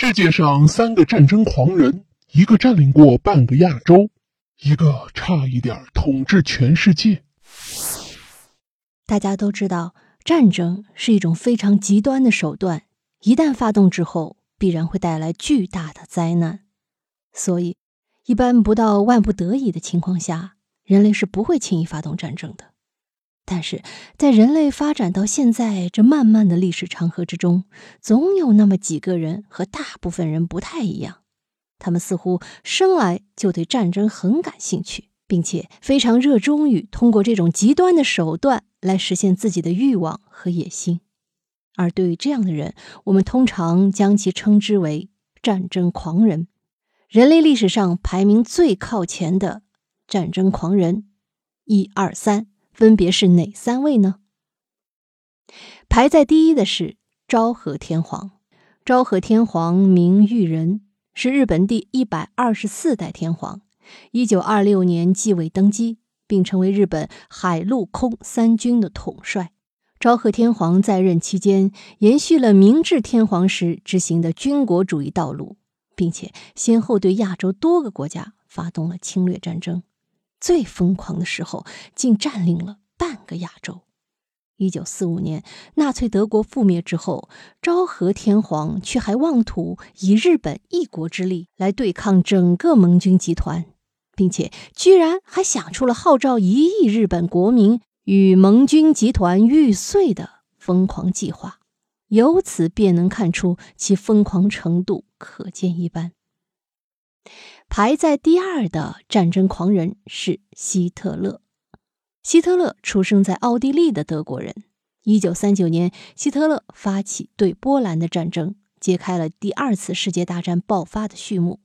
世界上三个战争狂人，一个占领过半个亚洲，一个差一点统治全世界。大家都知道，战争是一种非常极端的手段，一旦发动之后，必然会带来巨大的灾难。所以，一般不到万不得已的情况下，人类是不会轻易发动战争的。但是在人类发展到现在这漫漫的历史长河之中，总有那么几个人和大部分人不太一样，他们似乎生来就对战争很感兴趣，并且非常热衷于通过这种极端的手段来实现自己的欲望和野心。而对于这样的人，我们通常将其称之为战争狂人。人类历史上排名最靠前的战争狂人，一二三。分别是哪三位呢？排在第一的是昭和天皇。昭和天皇名裕仁，是日本第一百二十四代天皇。一九二六年继位登基，并成为日本海陆空三军的统帅。昭和天皇在任期间，延续了明治天皇时执行的军国主义道路，并且先后对亚洲多个国家发动了侵略战争。最疯狂的时候，竟占领了半个亚洲。一九四五年，纳粹德国覆灭之后，昭和天皇却还妄图以日本一国之力来对抗整个盟军集团，并且居然还想出了号召一亿日本国民与盟军集团玉碎的疯狂计划。由此便能看出其疯狂程度，可见一斑。排在第二的战争狂人是希特勒。希特勒出生在奥地利的德国人。一九三九年，希特勒发起对波兰的战争，揭开了第二次世界大战爆发的序幕。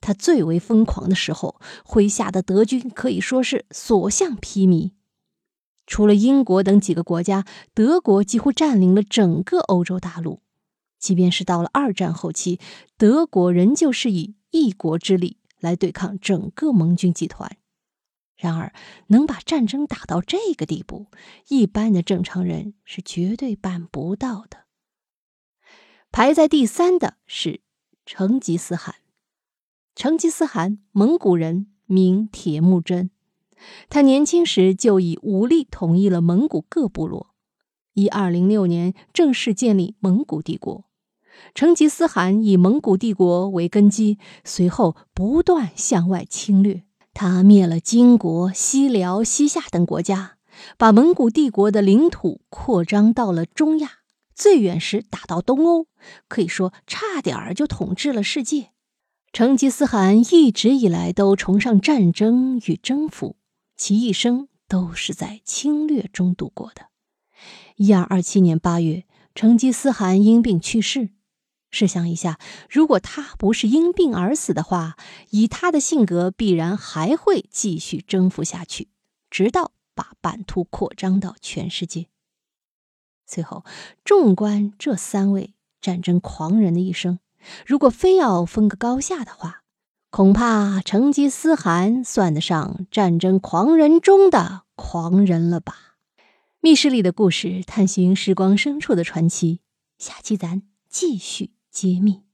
他最为疯狂的时候，麾下的德军可以说是所向披靡。除了英国等几个国家，德国几乎占领了整个欧洲大陆。即便是到了二战后期，德国仍旧是以一国之力来对抗整个盟军集团。然而，能把战争打到这个地步，一般的正常人是绝对办不到的。排在第三的是成吉思汗。成吉思汗，蒙古人，名铁木真。他年轻时就以武力统一了蒙古各部落。一二零六年，正式建立蒙古帝国。成吉思汗以蒙古帝国为根基，随后不断向外侵略。他灭了金国、西辽、西夏等国家，把蒙古帝国的领土扩张到了中亚，最远时打到东欧，可以说差点儿就统治了世界。成吉思汗一直以来都崇尚战争与征服，其一生都是在侵略中度过的。一二二七年八月，成吉思汗因病去世。试想一下，如果他不是因病而死的话，以他的性格，必然还会继续征服下去，直到把版图扩张到全世界。最后，纵观这三位战争狂人的一生，如果非要分个高下的话，恐怕成吉思汗算得上战争狂人中的狂人了吧？密室里的故事，探寻时光深处的传奇。下期咱继续。揭秘。